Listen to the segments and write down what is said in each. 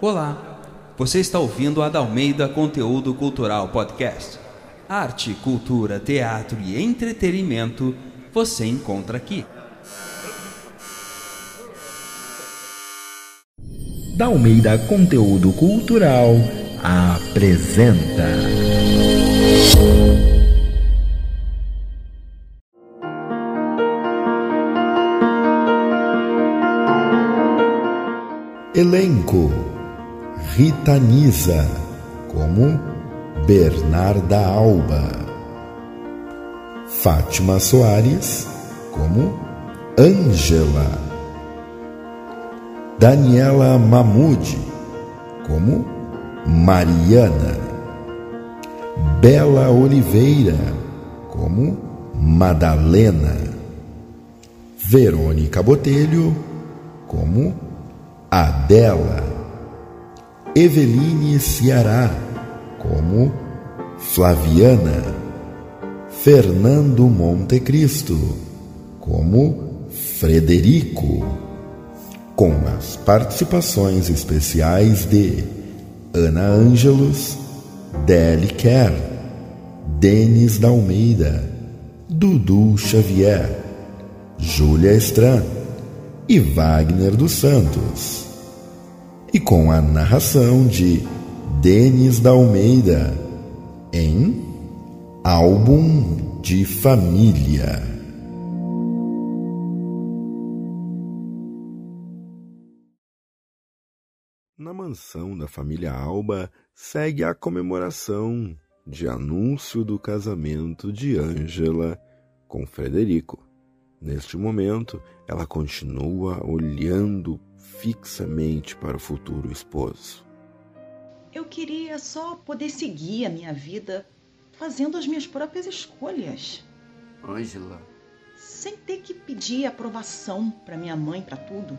Olá, você está ouvindo a Dalmeida Conteúdo Cultural Podcast. Arte, cultura, teatro e entretenimento você encontra aqui. Dalmeida Conteúdo Cultural apresenta. Elenco. Rita Nisa como Bernarda Alba, Fátima Soares como Ângela, Daniela Mamude como Mariana, Bela Oliveira como Madalena, Verônica Botelho como Adela, Eveline Ceará como Flaviana, Fernando Montecristo como Frederico, com as participações especiais de Ana Ângelos, Deli Kerr, Denis da Almeida, Dudu Xavier, Júlia Estran e Wagner dos Santos. E com a narração de Denis da Almeida em Álbum de Família. Na mansão da família Alba segue a comemoração de anúncio do casamento de Ângela com Frederico. Neste momento, ela continua olhando fixamente para o futuro esposo. Eu queria só poder seguir a minha vida fazendo as minhas próprias escolhas. Ângela. Sem ter que pedir aprovação para minha mãe para tudo.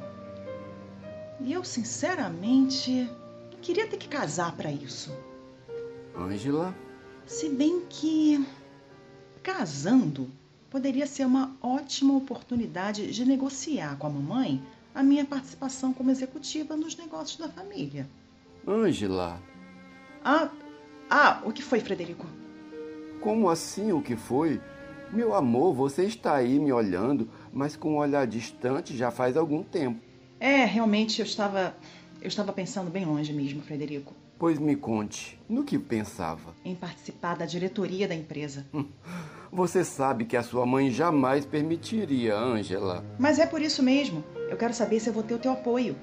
E eu, sinceramente, não queria ter que casar para isso. Ângela? Se bem que casando poderia ser uma ótima oportunidade de negociar com a mamãe a minha participação como executiva nos negócios da família. Ângela. Ah, ah, o que foi, Frederico? Como assim o que foi? Meu amor, você está aí me olhando, mas com um olhar distante já faz algum tempo. É, realmente eu estava eu estava pensando bem longe mesmo, Frederico. Pois me conte, no que pensava? Em participar da diretoria da empresa. Você sabe que a sua mãe jamais permitiria, Ângela. Mas é por isso mesmo. Eu quero saber se eu vou ter o teu apoio.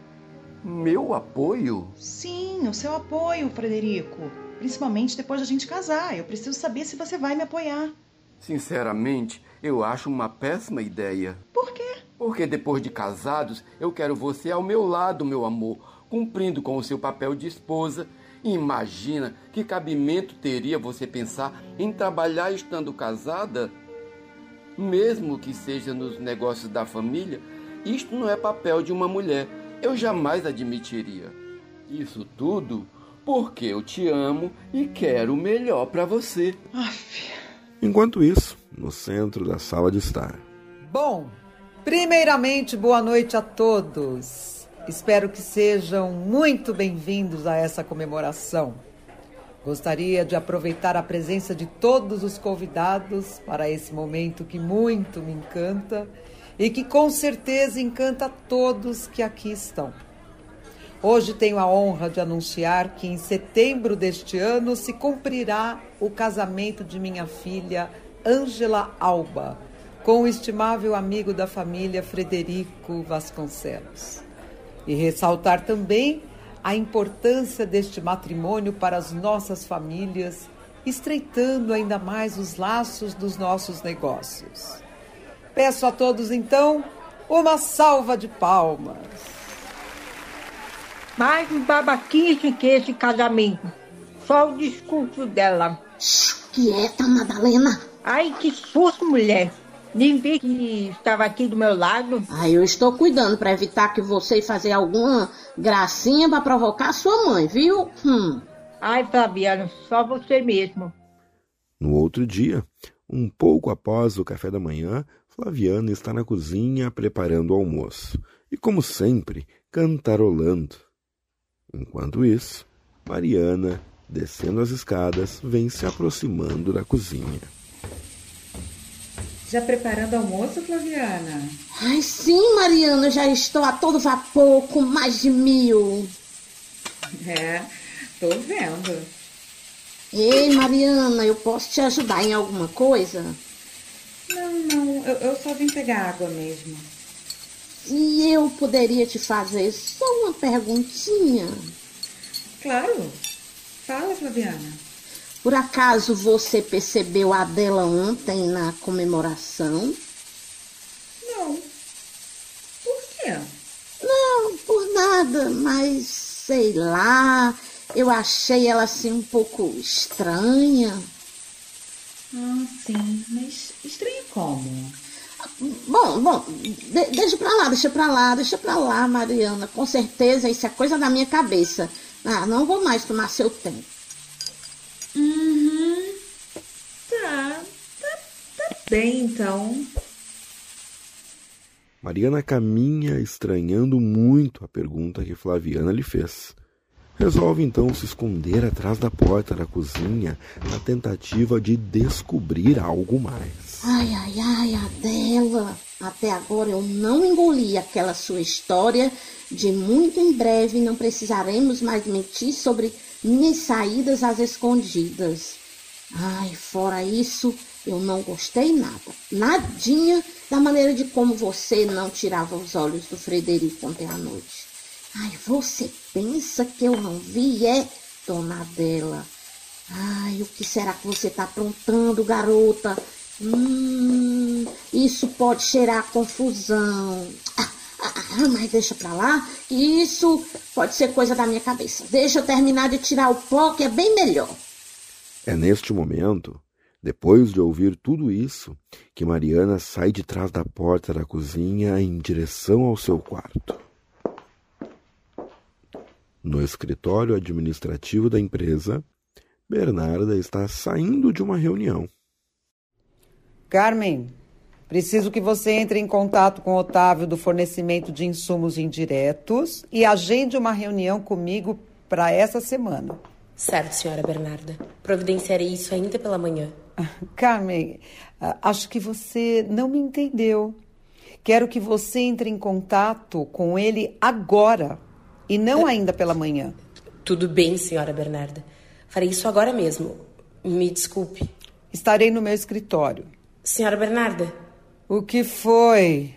Meu apoio? Sim, o seu apoio, Frederico. Principalmente depois da gente casar. Eu preciso saber se você vai me apoiar. Sinceramente, eu acho uma péssima ideia. Por quê? Porque depois de casados, eu quero você ao meu lado, meu amor, cumprindo com o seu papel de esposa. Imagina que cabimento teria você pensar em trabalhar estando casada? Mesmo que seja nos negócios da família, isto não é papel de uma mulher. Eu jamais admitiria. Isso tudo porque eu te amo e quero o melhor para você. Aff. Enquanto isso, no centro da sala de estar. Bom, primeiramente, boa noite a todos. Espero que sejam muito bem-vindos a essa comemoração. Gostaria de aproveitar a presença de todos os convidados para esse momento que muito me encanta e que com certeza encanta todos que aqui estão. Hoje tenho a honra de anunciar que em setembro deste ano se cumprirá o casamento de minha filha Ângela Alba com o estimável amigo da família Frederico Vasconcelos. E ressaltar também a importância deste matrimônio para as nossas famílias, estreitando ainda mais os laços dos nossos negócios. Peço a todos então uma salva de palmas. Mais um babaquice que esse casamento. Só o discurso dela. Quieta, Madalena. Ai, que susto, mulher. Nem vi que estava aqui do meu lado. Ai, eu estou cuidando para evitar que você fazer alguma gracinha para provocar sua mãe, viu? Hum. Ai, Fabiano, só você mesmo. No outro dia, um pouco após o café da manhã, Flaviana está na cozinha preparando o almoço. E como sempre, cantarolando. Enquanto isso, Mariana, descendo as escadas, vem se aproximando da cozinha. Já preparando almoço, Flaviana? Ai, sim, Mariana, já estou a todo vapor com mais de mil. É, tô vendo. Ei, Mariana, eu posso te ajudar em alguma coisa? Não, não, eu, eu só vim pegar água mesmo. E eu poderia te fazer só uma perguntinha? Claro. Fala, Flaviana. Por acaso você percebeu a dela ontem na comemoração? Não. Por quê? Não, por nada, mas sei lá, eu achei ela assim um pouco estranha. Ah, sim, mas estranha como? Bom, bom, de, deixa pra lá, deixa pra lá, deixa pra lá, Mariana. Com certeza isso é coisa da minha cabeça. Ah, não vou mais tomar seu tempo. Uhum. Tá, tá, tá bem então. Mariana caminha estranhando muito a pergunta que Flaviana lhe fez. Resolve então se esconder atrás da porta da cozinha na tentativa de descobrir algo mais. Ai, ai, ai, Adela. Até agora eu não engoli aquela sua história de muito em breve não precisaremos mais mentir sobre minhas saídas às escondidas. Ai, fora isso, eu não gostei nada. Nadinha da maneira de como você não tirava os olhos do Frederico ontem à noite. Ai, você pensa que eu não vi, é, dona Adela? Ai, o que será que você está aprontando, garota? Hum, isso pode cheirar confusão. Ah, ah, ah, mas deixa pra lá, isso pode ser coisa da minha cabeça. Deixa eu terminar de tirar o pó, que é bem melhor. É neste momento, depois de ouvir tudo isso, que Mariana sai de trás da porta da cozinha em direção ao seu quarto. No escritório administrativo da empresa, Bernarda está saindo de uma reunião. Carmen, preciso que você entre em contato com o Otávio do fornecimento de insumos indiretos e agende uma reunião comigo para essa semana. Certo, senhora Bernarda. Providenciarei isso ainda pela manhã. Carmen, acho que você não me entendeu. Quero que você entre em contato com ele agora e não ainda pela manhã. Tudo bem, senhora Bernarda. Farei isso agora mesmo. Me desculpe. Estarei no meu escritório. Senhora Bernarda. O que foi?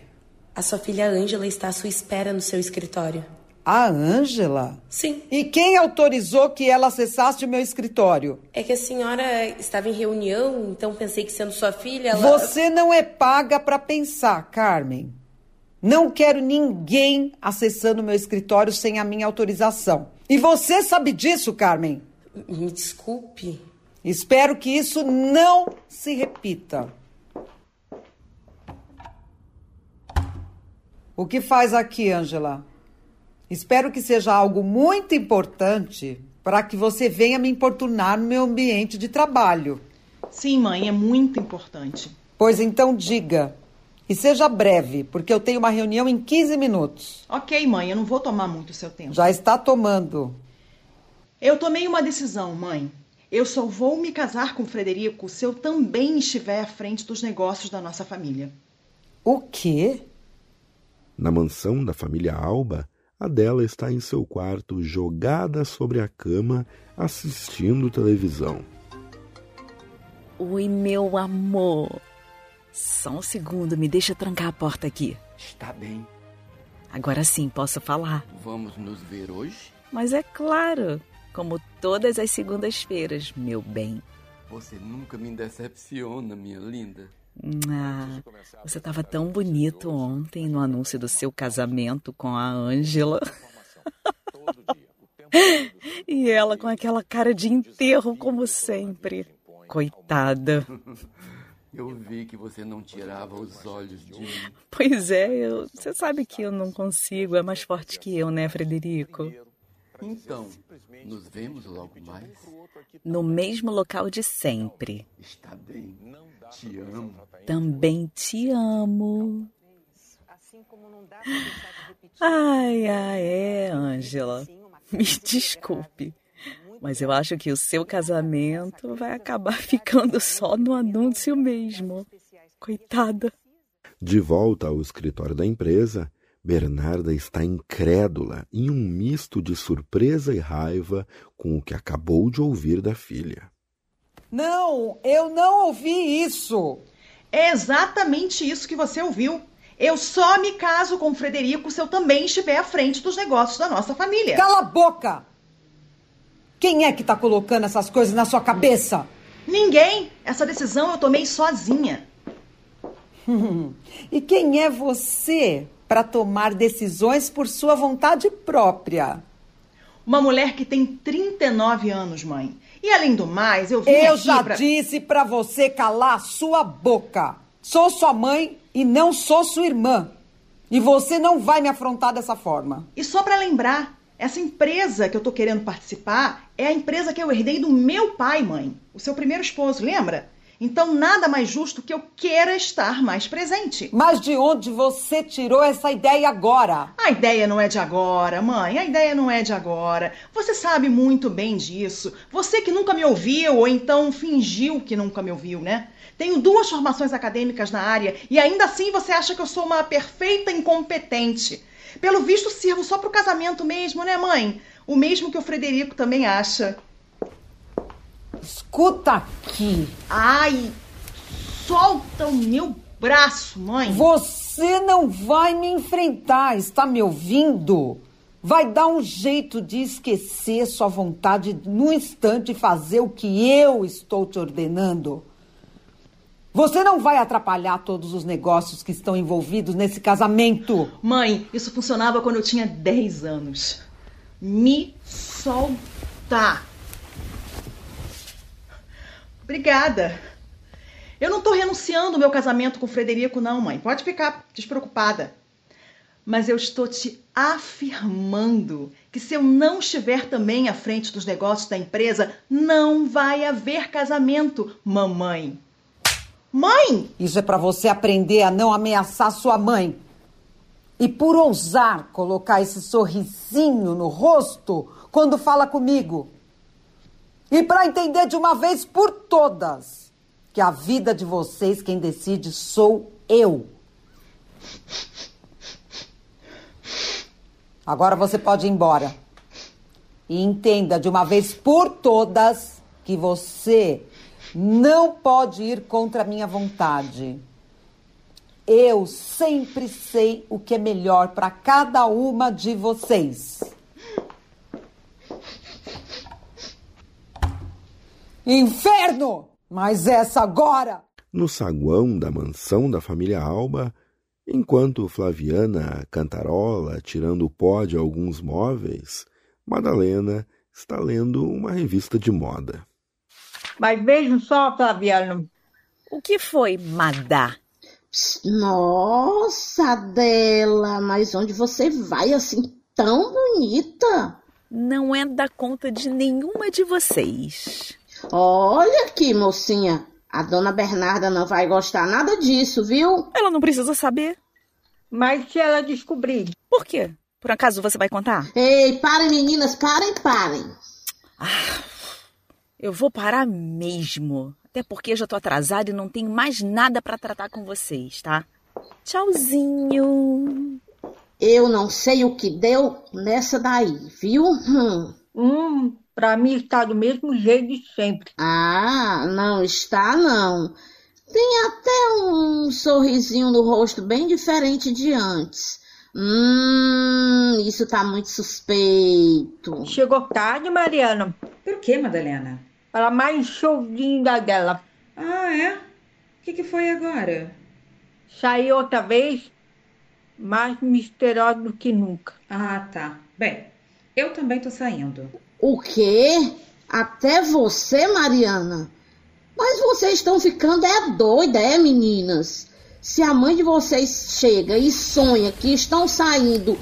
A sua filha Ângela está à sua espera no seu escritório. A Ângela? Sim. E quem autorizou que ela acessasse o meu escritório? É que a senhora estava em reunião, então pensei que sendo sua filha, ela... Você não é paga para pensar, Carmen. Não quero ninguém acessando meu escritório sem a minha autorização. E você sabe disso, Carmen? Me desculpe. Espero que isso não se repita. O que faz aqui, Angela? Espero que seja algo muito importante para que você venha me importunar no meu ambiente de trabalho. Sim, mãe, é muito importante. Pois então diga. E seja breve, porque eu tenho uma reunião em 15 minutos. Ok, mãe, eu não vou tomar muito seu tempo. Já está tomando. Eu tomei uma decisão, mãe. Eu só vou me casar com Frederico se eu também estiver à frente dos negócios da nossa família. O quê? Na mansão da família Alba, Adela está em seu quarto, jogada sobre a cama, assistindo televisão. Oi, meu amor. Só um segundo, me deixa trancar a porta aqui. Está bem. Agora sim posso falar. Vamos nos ver hoje? Mas é claro, como todas as segundas-feiras, meu bem. Você nunca me decepciona, minha linda. Ah, você estava tão bonito ontem no anúncio do seu casamento com a Ângela. e ela com aquela cara de enterro, como sempre. Coitada. Eu vi que você não tirava os olhos de mim. Pois é, eu, você sabe que eu não consigo, é mais forte que eu, né, Frederico? Então, nos vemos logo mais? No mesmo local de sempre. Está bem. Te amo. Também te amo. Ai, ai, é, Ângela. Me desculpe. Mas eu acho que o seu casamento vai acabar ficando só no anúncio mesmo. Coitada. De volta ao escritório da empresa, Bernarda está incrédula, em um misto de surpresa e raiva com o que acabou de ouvir da filha. Não, eu não ouvi isso. É exatamente isso que você ouviu. Eu só me caso com o Frederico se eu também estiver à frente dos negócios da nossa família. Cala a boca! Quem é que tá colocando essas coisas na sua cabeça? Ninguém. Essa decisão eu tomei sozinha. e quem é você para tomar decisões por sua vontade própria? Uma mulher que tem 39 anos, mãe. E além do mais, eu vim Eu já pra... disse para você calar a sua boca. Sou sua mãe e não sou sua irmã. E você não vai me afrontar dessa forma. E só para lembrar, essa empresa que eu tô querendo participar é a empresa que eu herdei do meu pai, mãe, o seu primeiro esposo, lembra? Então nada mais justo que eu queira estar mais presente. Mas de onde você tirou essa ideia agora? A ideia não é de agora, mãe. A ideia não é de agora. Você sabe muito bem disso. Você que nunca me ouviu ou então fingiu que nunca me ouviu, né? Tenho duas formações acadêmicas na área e ainda assim você acha que eu sou uma perfeita incompetente. Pelo visto, sirvo só pro casamento mesmo, né, mãe? O mesmo que o Frederico também acha. Escuta aqui. Ai, solta o meu braço, mãe. Você não vai me enfrentar, está me ouvindo? Vai dar um jeito de esquecer sua vontade no instante e fazer o que eu estou te ordenando. Você não vai atrapalhar todos os negócios que estão envolvidos nesse casamento. Mãe, isso funcionava quando eu tinha 10 anos. Me solta. Obrigada. Eu não tô renunciando ao meu casamento com o Frederico, não, mãe. Pode ficar despreocupada. Mas eu estou te afirmando que se eu não estiver também à frente dos negócios da empresa, não vai haver casamento, mamãe. Mãe! Isso é para você aprender a não ameaçar sua mãe. E por ousar colocar esse sorrisinho no rosto quando fala comigo. E para entender de uma vez por todas que a vida de vocês quem decide sou eu. Agora você pode ir embora. E entenda de uma vez por todas que você não pode ir contra a minha vontade. Eu sempre sei o que é melhor para cada uma de vocês. Inferno! Mas essa agora! No saguão da mansão da família Alba, enquanto Flaviana cantarola tirando o pó de alguns móveis, Madalena está lendo uma revista de moda. Mas vejam só, Flaviano. O que foi, Madá? Nossa, Adela, mas onde você vai assim tão bonita? Não é da conta de nenhuma de vocês. Olha aqui, mocinha. A dona Bernarda não vai gostar nada disso, viu? Ela não precisa saber. Mas se ela descobrir. Por quê? Por acaso você vai contar? Ei, parem, meninas, parem, parem. Ah, eu vou parar mesmo. Até porque eu já tô atrasada e não tenho mais nada para tratar com vocês, tá? Tchauzinho. Eu não sei o que deu nessa daí, viu? Hum. Hum, pra mim está do mesmo jeito de sempre. Ah, não está não. Tem até um sorrisinho no rosto bem diferente de antes. Hum, isso tá muito suspeito. Chegou tarde, Mariana. Por que, Madalena? Ela mais showzinho da dela. Ah, é? O que, que foi agora? Saiu outra vez, mais misteriosa do que nunca. Ah, tá. Bem, eu também tô saindo. O quê? Até você, Mariana? Mas vocês estão ficando é doida, é, meninas? Se a mãe de vocês chega e sonha que estão saindo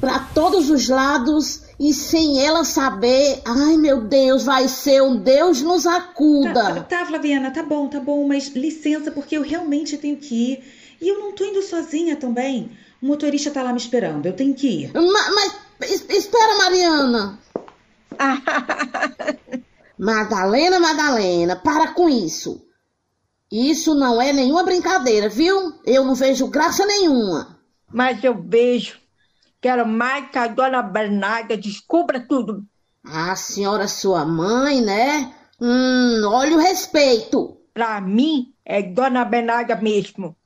para todos os lados e sem ela saber, ai meu Deus, vai ser um Deus nos acuda. Tá, tá, Flaviana, tá bom, tá bom, mas licença porque eu realmente tenho que ir. E eu não tô indo sozinha também. O motorista tá lá me esperando. Eu tenho que ir. mas, mas espera, Mariana. Madalena, Madalena, para com isso. Isso não é nenhuma brincadeira, viu? Eu não vejo graça nenhuma. Mas eu vejo. Quero mais que a dona Bernarda descubra tudo. A senhora sua mãe, né? Hum, olha o respeito. Pra mim, é dona Bernarda mesmo.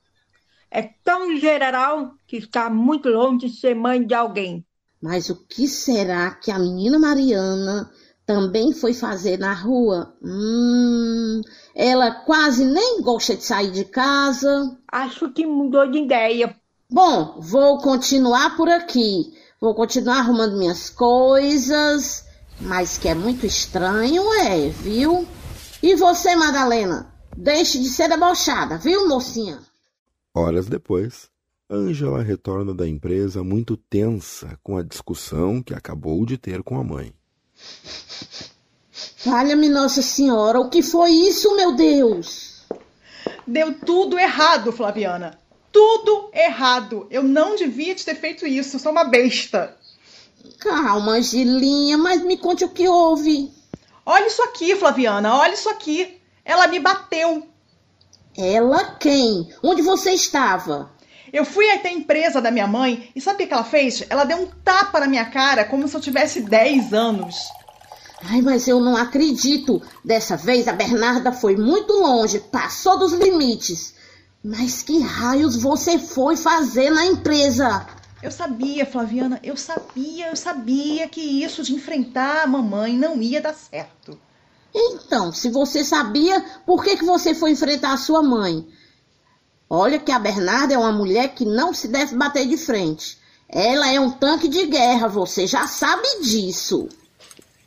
É tão general que está muito longe de ser mãe de alguém. Mas o que será que a menina Mariana também foi fazer na rua? Hum, ela quase nem gosta de sair de casa. Acho que mudou de ideia. Bom, vou continuar por aqui. Vou continuar arrumando minhas coisas. Mas que é muito estranho, é, viu? E você, Madalena? Deixe de ser debochada, viu, mocinha? Horas depois, Ângela retorna da empresa muito tensa com a discussão que acabou de ter com a mãe. Valha-me Nossa Senhora, o que foi isso, meu Deus? Deu tudo errado, Flaviana. Tudo errado. Eu não devia ter feito isso, sou uma besta. Calma, Angelinha, mas me conte o que houve. Olha isso aqui, Flaviana, olha isso aqui. Ela me bateu. Ela quem? Onde você estava? Eu fui até a empresa da minha mãe e sabe o que ela fez? Ela deu um tapa na minha cara como se eu tivesse 10 anos. Ai, mas eu não acredito. Dessa vez a Bernarda foi muito longe, passou dos limites. Mas que raios você foi fazer na empresa? Eu sabia, Flaviana, eu sabia, eu sabia que isso de enfrentar a mamãe não ia dar certo. Então, se você sabia, por que, que você foi enfrentar a sua mãe? Olha que a Bernarda é uma mulher que não se deve bater de frente. Ela é um tanque de guerra, você já sabe disso.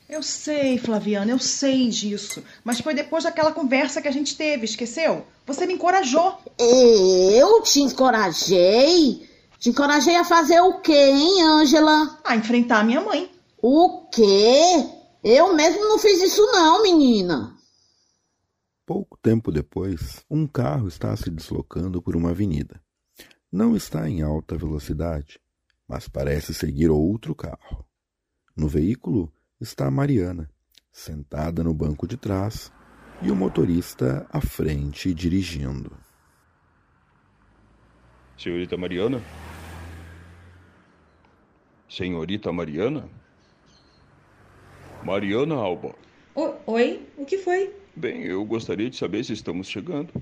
Eu sei, Flaviana, eu sei disso. Mas foi depois daquela conversa que a gente teve, esqueceu? Você me encorajou. Eu te encorajei? Te encorajei a fazer o quê, hein, Ângela? A enfrentar a minha mãe. O quê? Eu mesmo não fiz isso não, menina. Pouco tempo depois, um carro está se deslocando por uma avenida. Não está em alta velocidade, mas parece seguir outro carro. No veículo está Mariana, sentada no banco de trás, e o motorista à frente dirigindo. Senhorita Mariana? Senhorita Mariana? Mariana Alba. O, oi, o que foi? Bem, eu gostaria de saber se estamos chegando.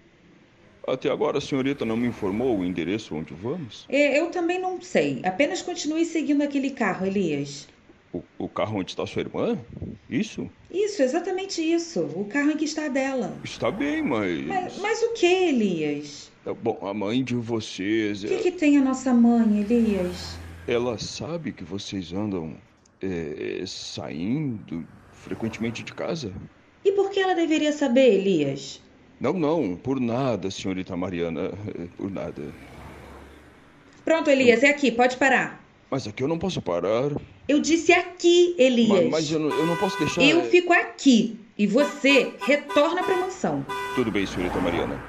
Até agora a senhorita não me informou o endereço onde vamos? É, eu também não sei. Apenas continue seguindo aquele carro, Elias. O, o, carro onde está sua irmã? Isso? Isso, exatamente isso. O carro em que está dela. Está bem, mas. Mas, mas o que, Elias? É, bom, a mãe de vocês. O que, é... que tem a nossa mãe, Elias? Ela sabe que vocês andam é, saindo frequentemente de casa? E por que ela deveria saber, Elias? Não, não, por nada, senhorita Mariana, por nada. Pronto, Elias, é aqui, pode parar. Mas aqui eu não posso parar. Eu disse aqui, Elias. Mas, mas eu, não, eu, não, posso deixar. Eu fico aqui e você retorna para a mansão. Tudo bem, senhorita Mariana.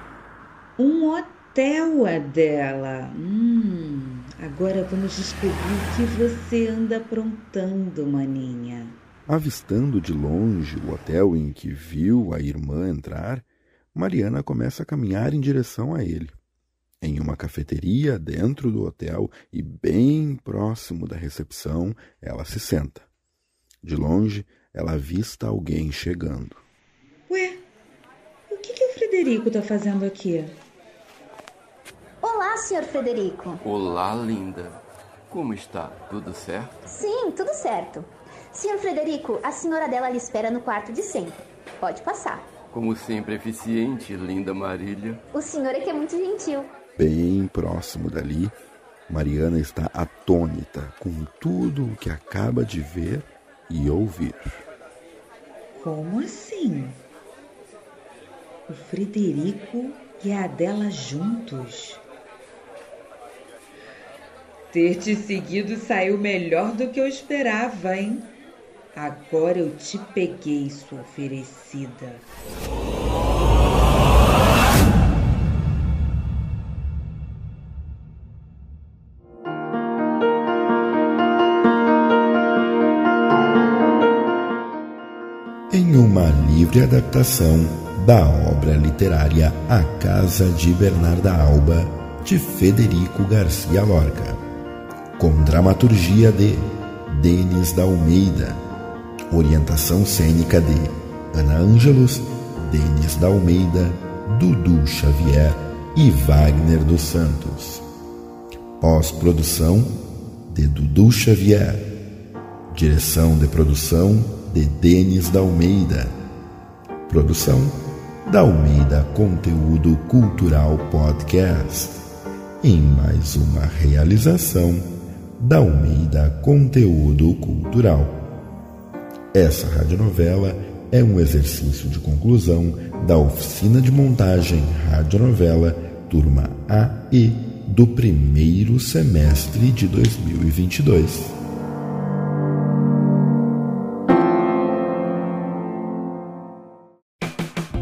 Um hotel é dela. Hum, agora vamos descobrir o que você anda aprontando, maninha. Avistando de longe o hotel em que viu a irmã entrar, Mariana começa a caminhar em direção a ele. Em uma cafeteria dentro do hotel e bem próximo da recepção, ela se senta. De longe, ela avista alguém chegando. Ué, o que, que o Frederico está fazendo aqui? Olá, senhor Frederico. Olá, linda. Como está? Tudo certo? Sim, tudo certo. Senhor Frederico, a senhora dela lhe espera no quarto de sempre. Pode passar. Como sempre, eficiente, linda Marília. O senhor é que é muito gentil. Bem próximo dali, Mariana está atônita com tudo o que acaba de ver e ouvir. Como assim? O Frederico e a Adela juntos? Ter te seguido saiu melhor do que eu esperava, hein? Agora eu te peguei, sua oferecida. Em uma livre adaptação da obra literária A Casa de Bernarda Alba, de Federico Garcia Lorca, com dramaturgia de Denis da Almeida orientação cênica de Ana Ângelos, Denis da Almeida, Dudu Xavier e Wagner dos Santos. Pós-produção de Dudu Xavier. Direção de produção de Denis da Almeida. Produção da Almeida Conteúdo Cultural Podcast. Em mais uma realização da Almeida Conteúdo Cultural. Essa radionovela é um exercício de conclusão da oficina de montagem radionovela turma A e do primeiro semestre de 2022.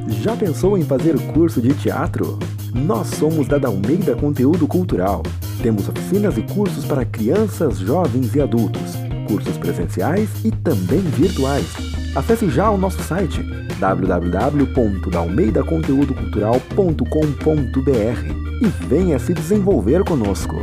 Já pensou em fazer curso de teatro? Nós somos da Dalmeida Conteúdo Cultural. Temos oficinas e cursos para crianças, jovens e adultos, cursos presenciais e também virtuais. Acesse já o nosso site www.dalmeidaconteudocultural.com.br e venha se desenvolver conosco.